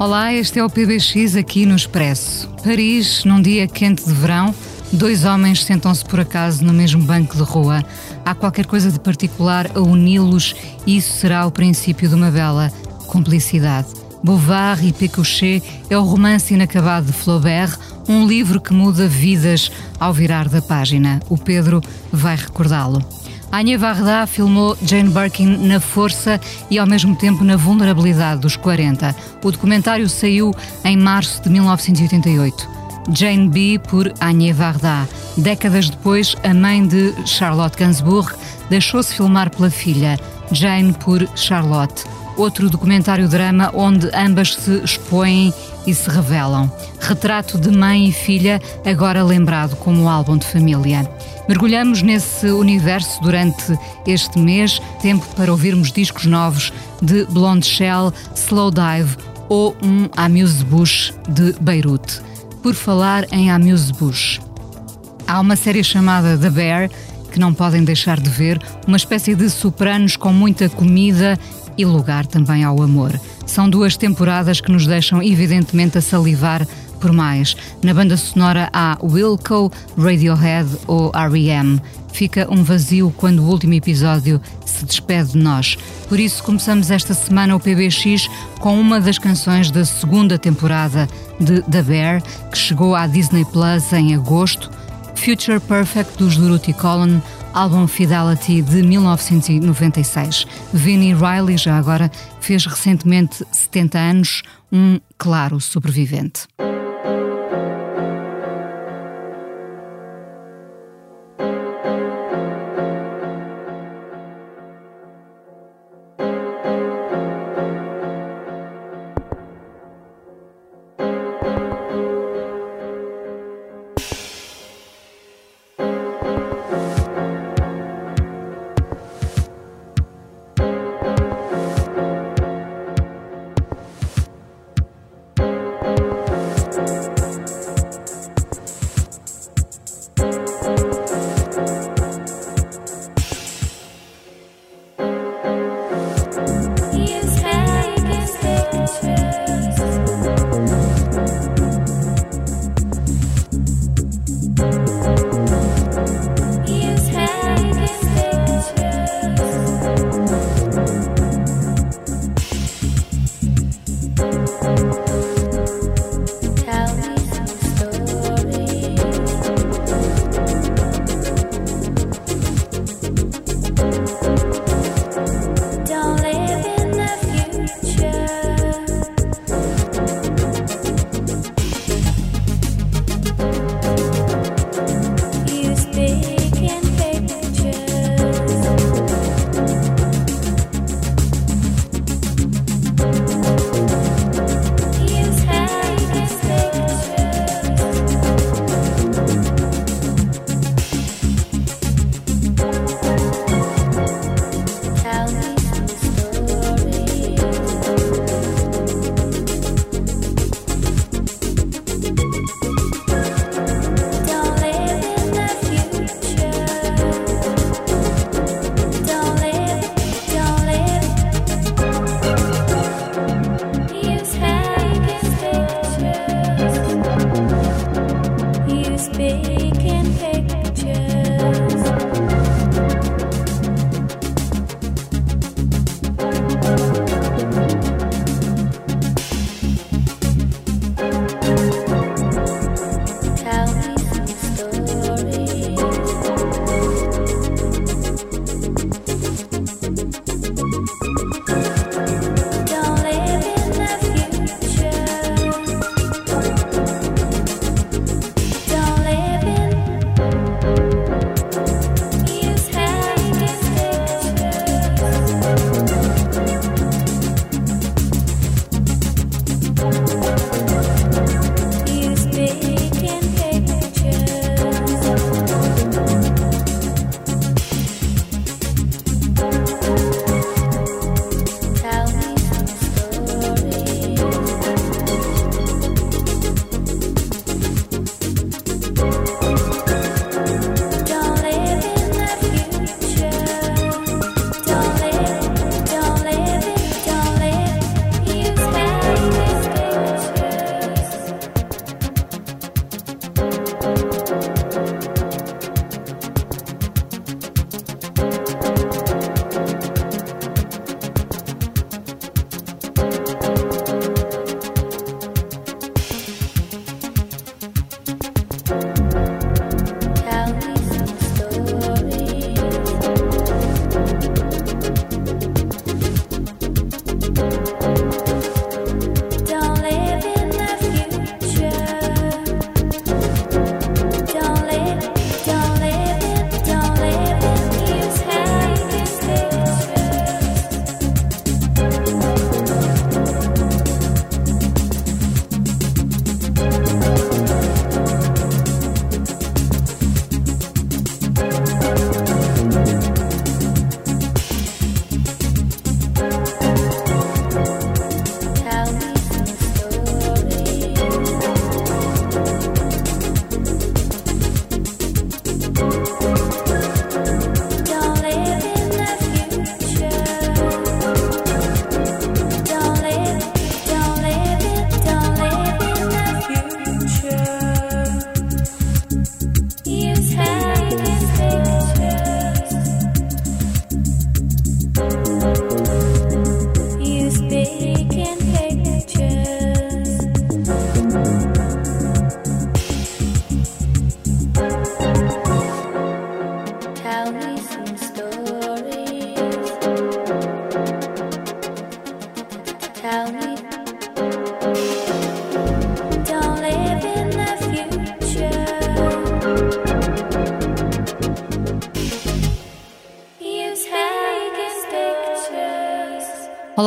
Olá, este é o PBX aqui no Expresso. Paris, num dia quente de verão, dois homens sentam-se por acaso no mesmo banco de rua. Há qualquer coisa de particular a uni-los e isso será o princípio de uma bela cumplicidade. Beauvoir e Pécuchet é o romance inacabado de Flaubert, um livro que muda vidas ao virar da página. O Pedro vai recordá-lo. Anya Varda filmou Jane Birkin na força e ao mesmo tempo na vulnerabilidade dos 40. O documentário saiu em março de 1988. Jane B. por Anya Varda. Décadas depois, a mãe de Charlotte Gainsbourg deixou-se filmar pela filha, Jane por Charlotte. Outro documentário-drama onde ambas se expõem e se revelam. Retrato de mãe e filha, agora lembrado como álbum de família. Mergulhamos nesse universo durante este mês, tempo para ouvirmos discos novos de Blonde Shell, Slow Dive ou um Amuse-Bush de Beirute. Por falar em Amuse-Bush, há uma série chamada The Bear que não podem deixar de ver, uma espécie de sopranos com muita comida e lugar também ao amor. São duas temporadas que nos deixam evidentemente a salivar por mais. Na banda sonora há Wilco, Radiohead ou R.E.M. Fica um vazio quando o último episódio se despede de nós. Por isso começamos esta semana o PBX com uma das canções da segunda temporada de The Bear, que chegou à Disney Plus em agosto, Future Perfect dos Durutti Colon, álbum Fidelity de 1996. Vinnie Riley, já agora, fez recentemente 70 anos, um claro sobrevivente.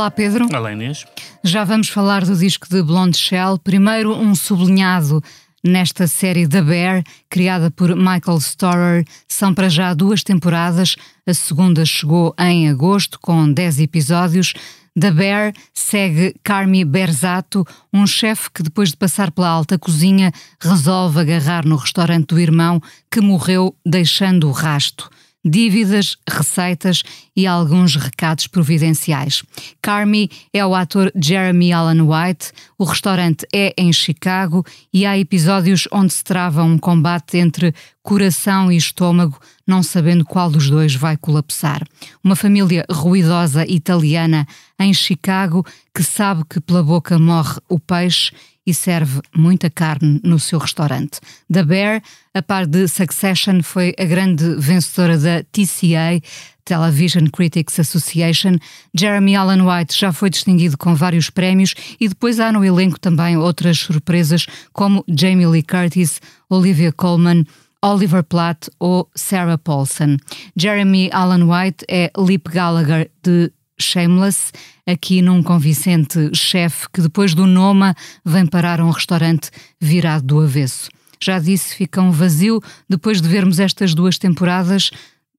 Olá, Pedro. Olá, Inês. Já vamos falar do disco de Blonde Shell. Primeiro, um sublinhado nesta série The Bear, criada por Michael Storer. São para já duas temporadas. A segunda chegou em agosto, com 10 episódios. The Bear segue Carmi Berzato, um chefe que, depois de passar pela alta cozinha, resolve agarrar no restaurante do irmão que morreu deixando o rasto dívidas, receitas e alguns recados providenciais. Carmi é o ator Jeremy Allen White, o restaurante é em Chicago e há episódios onde se trava um combate entre coração e estômago, não sabendo qual dos dois vai colapsar. Uma família ruidosa italiana em Chicago que sabe que pela boca morre o peixe e serve muita carne no seu restaurante. The Bear, a par de Succession, foi a grande vencedora da TCA, Television Critics Association. Jeremy Allen White já foi distinguido com vários prémios e depois há no elenco também outras surpresas como Jamie Lee Curtis, Olivia Colman, Oliver Platt ou Sarah Paulson. Jeremy Allen White é Lip Gallagher de Shameless, aqui num convincente chefe que depois do Noma vem parar a um restaurante virado do avesso. Já disse, fica um vazio depois de vermos estas duas temporadas,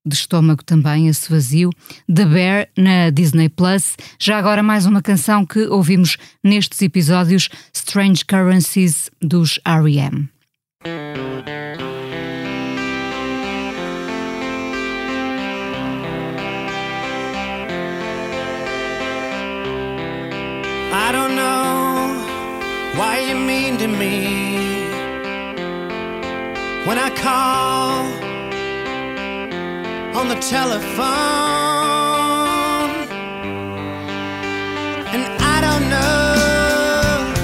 de estômago também, esse vazio. The Bear na Disney Plus. Já agora mais uma canção que ouvimos nestes episódios, Strange Currencies dos R.E.M. when I call on the telephone. And I don't know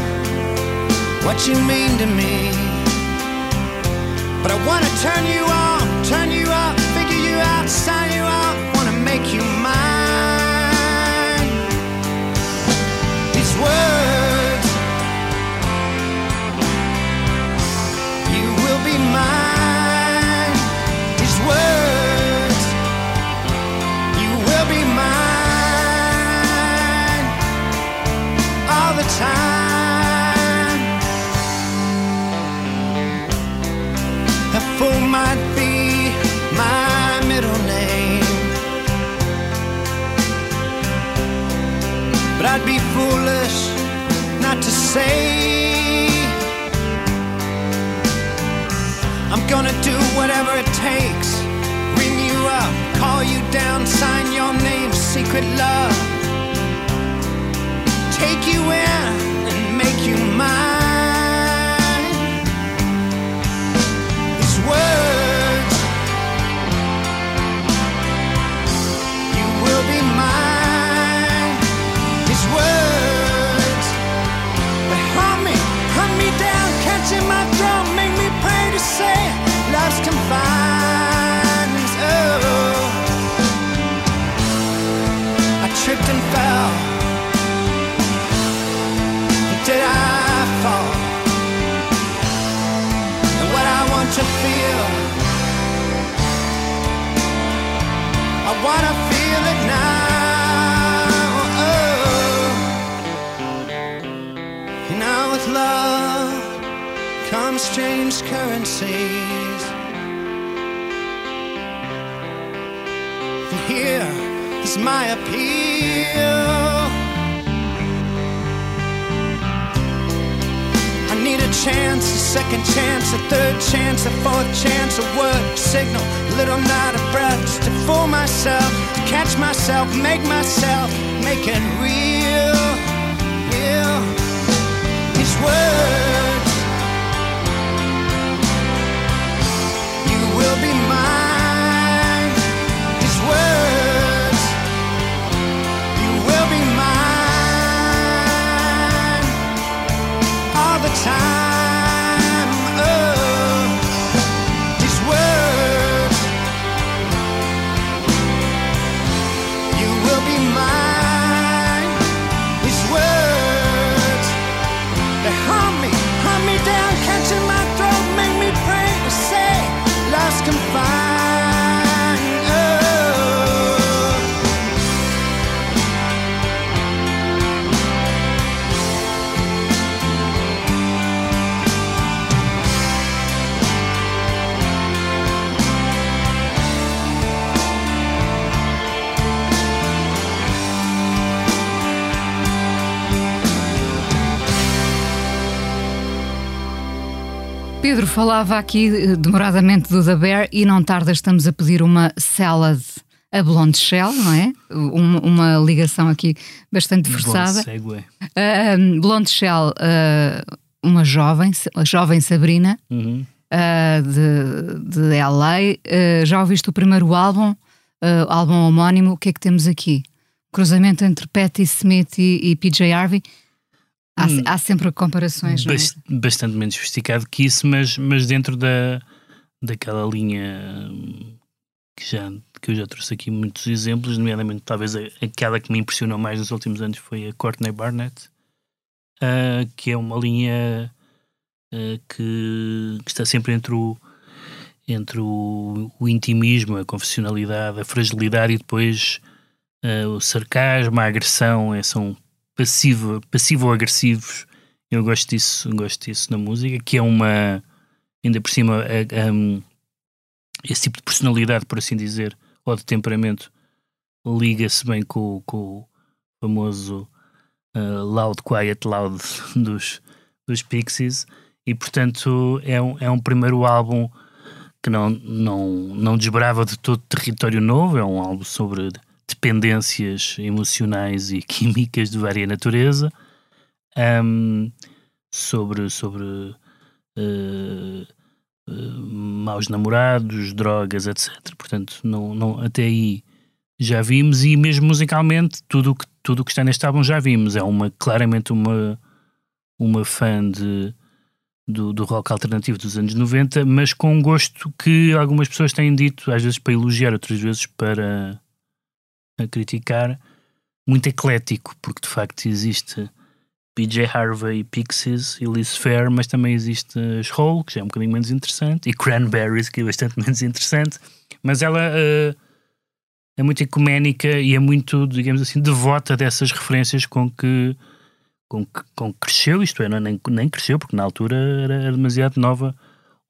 what you mean to me. But I wanna turn you on, turn you up, figure you out, sign you out, wanna make you mine. These words. Time. A fool might be my middle name. But I'd be foolish not to say I'm gonna do whatever it takes. Ring you up, call you down, sign your name, secret love. Take you in and make you mine. Strange currencies. And here is my appeal. I need a chance, a second chance, a third chance, a fourth chance, a word, a signal, a little night of breath just to fool myself, to catch myself, make myself, make it real, real. These words, Pedro falava aqui eh, demoradamente do The Bear e não tarda estamos a pedir uma salad a Blonde Shell, não é? Uma, uma ligação aqui bastante forçada. Uh, Blonde Shell, uh, uma jovem, a jovem Sabrina, uhum. uh, de, de LA. já ouviste o primeiro álbum, álbum homónimo? O que é que temos aqui? Cruzamento entre Patti Smith e, e PJ Harvey. Há, hum, há sempre comparações, não é? Bastante menos sofisticado que isso, mas, mas dentro da, daquela linha hum, que, já, que eu já trouxe aqui muitos exemplos, nomeadamente talvez aquela que me impressionou mais nos últimos anos foi a Courtney Barnett, uh, que é uma linha uh, que, que, está sempre entre o entre o, o, intimismo, a confessionalidade, a fragilidade e depois uh, o sarcasmo, a agressão, é, são passivo, passivo-agressivos. Eu gosto disso, gosto disso na música, que é uma, ainda por cima, um, esse tipo de personalidade, por assim dizer, ou de temperamento, liga-se bem com, com o famoso uh, Loud, Quiet, Loud dos, dos Pixies, e portanto é um, é um primeiro álbum que não, não, não desbrava de todo território novo, é um álbum sobre dependências emocionais e químicas de vária natureza, um, sobre, sobre uh, uh, maus namorados, drogas, etc. Portanto, não, não, até aí já vimos e mesmo musicalmente tudo que, tudo que está neste álbum já vimos. É uma, claramente uma, uma fã de, do, do rock alternativo dos anos 90, mas com um gosto que algumas pessoas têm dito, às vezes para elogiar, outras vezes para a criticar, muito eclético, porque de facto existe PJ Harvey, Pixies e Liz Fair, mas também existe as Hole, que já é um bocadinho menos interessante, e Cranberries, que é bastante menos interessante, mas ela uh, é muito ecuménica e é muito, digamos assim, devota dessas referências com que, com que, com que cresceu, isto é, não, é, nem, nem cresceu, porque na altura era, era demasiado nova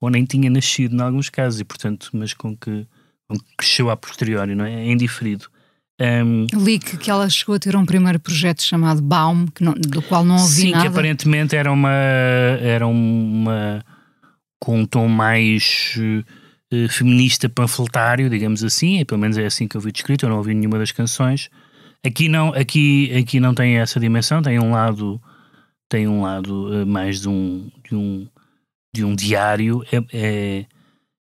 ou nem tinha nascido em alguns casos, e portanto, mas com que, com que cresceu a posteriori, não é? É indiferido. Um, Li que, ela chegou a ter um primeiro projeto chamado Baum, não, do qual não ouvi sim, nada. Sim, que aparentemente era uma, era uma com um tom mais uh, feminista panfletário, digamos assim, pelo menos é assim que eu vi descrito, eu não ouvi nenhuma das canções. Aqui não, aqui, aqui não tem essa dimensão, tem um lado tem um lado uh, mais de um, de um de um diário, é, é,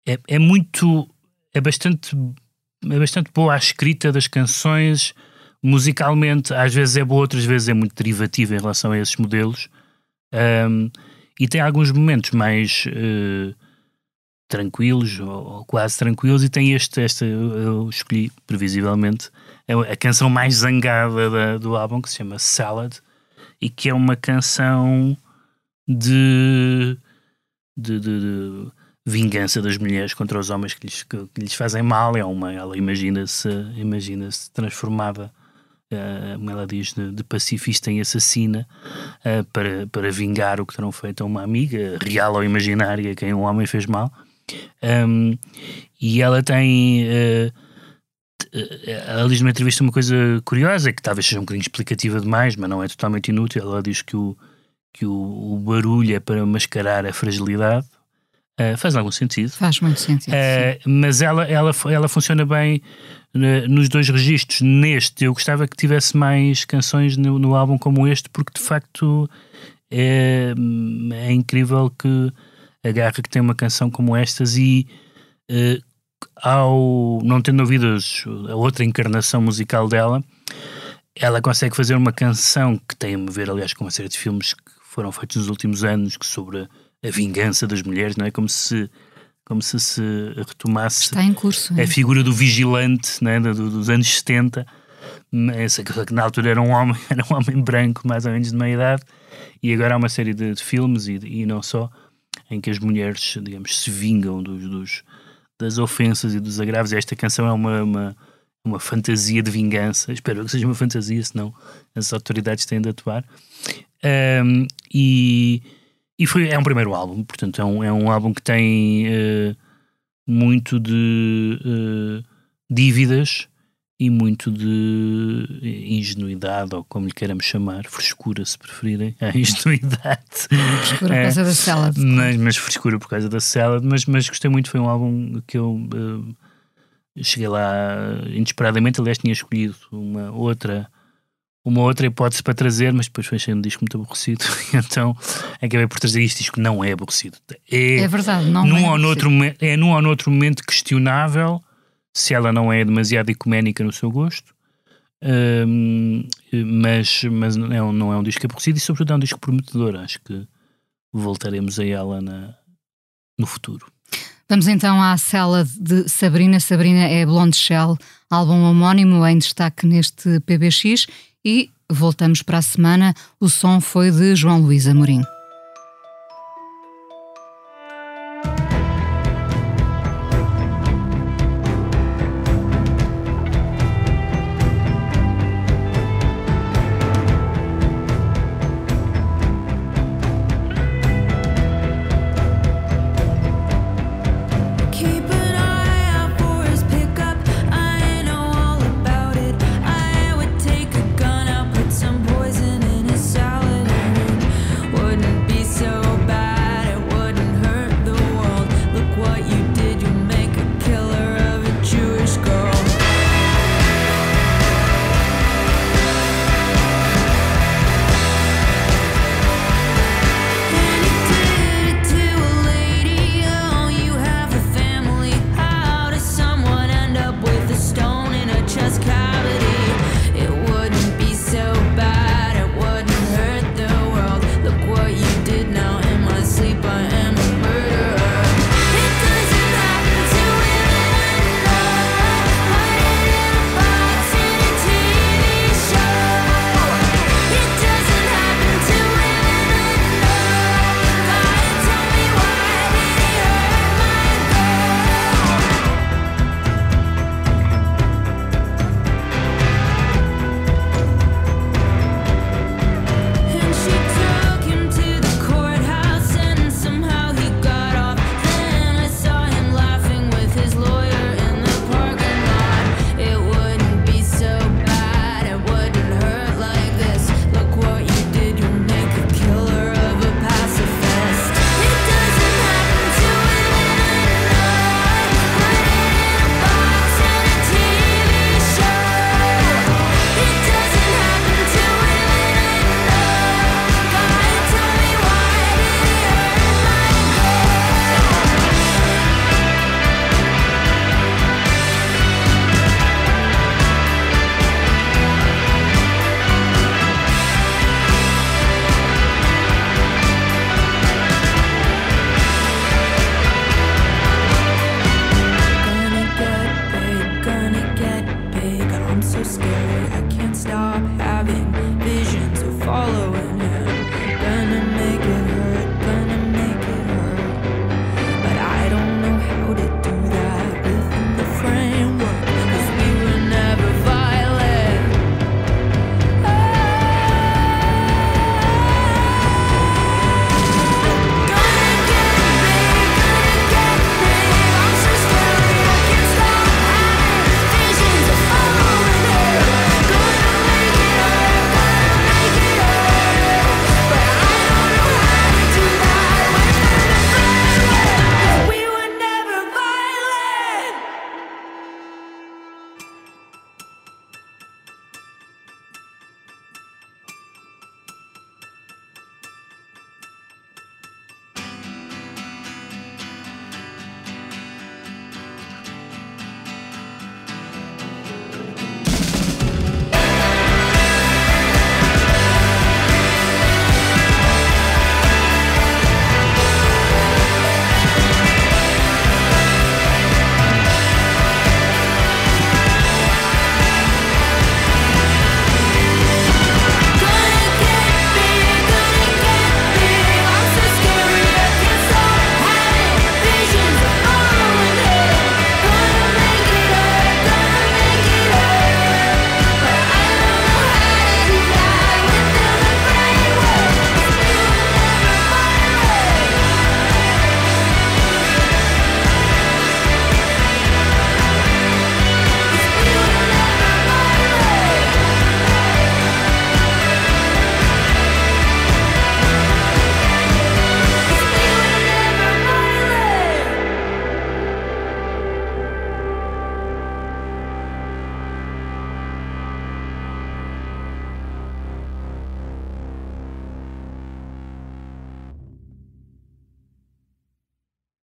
é, é muito é bastante é bastante boa a escrita das canções, musicalmente às vezes é boa, outras vezes é muito derivativa em relação a esses modelos. Um, e tem alguns momentos mais uh, tranquilos ou, quase tranquilos e tem este, esta eu escolhi previsivelmente é a canção mais zangada da, do álbum que se chama Salad e que é uma canção de, de, de, de vingança das mulheres contra os homens que lhes, que, que lhes fazem mal. É uma, ela imagina-se imagina -se transformada, uh, como ela diz, de, de pacifista em assassina uh, para, para vingar o que terão feito a uma amiga, real ou imaginária, quem um homem fez mal. Um, e ela tem. Uh, ela diz numa entrevista uma coisa curiosa, que talvez seja um bocadinho explicativa demais, mas não é totalmente inútil. Ela diz que o, que o, o barulho é para mascarar a fragilidade Uh, faz algum sentido. Faz muito sentido. Uh, mas ela, ela, ela funciona bem uh, nos dois registros. Neste, eu gostava que tivesse mais canções no, no álbum como este, porque de facto é, é incrível que agarra que tem uma canção como estas e ao não tendo ouvido a outra encarnação musical dela, ela consegue fazer uma canção que tem a ver, aliás, com uma série de filmes que foram feitos nos últimos anos que sobre a vingança das mulheres, não é? Como se como se se retomasse Está em curso, a figura do vigilante é? do, dos anos 70, essa que na altura era um homem, era um homem branco, mais ou menos de meia idade, e agora há uma série de, de filmes e, e, não só, em que as mulheres, digamos, se vingam dos, dos das ofensas e dos agravos. Esta canção é uma, uma, uma fantasia de vingança, espero que seja uma fantasia, senão as autoridades têm de atuar. Um, e e foi, é um primeiro álbum, portanto, é um, é um álbum que tem uh, muito de uh, dívidas e muito de ingenuidade, ou como lhe queiramos chamar, frescura, se preferirem, a ingenuidade. Frescura por causa da Salad. Mas, mas frescura por causa da Salad, mas, mas gostei muito, foi um álbum que eu uh, cheguei lá inesperadamente, aliás tinha escolhido uma outra uma outra hipótese para trazer, mas depois foi um disco muito aborrecido, então acabei por trazer este disco não é aborrecido. É, é verdade, não num é ou noutro, É num ou noutro momento questionável se ela não é demasiado ecuménica no seu gosto, um, mas, mas não, é um, não é um disco aborrecido e sobretudo é um disco prometedor, acho que voltaremos a ela na, no futuro. Vamos então à cela de Sabrina. Sabrina é Blonde Shell, álbum homónimo em destaque neste PBX e voltamos para a semana. O som foi de João Luís Amorim. I'm so scared, I can't stop.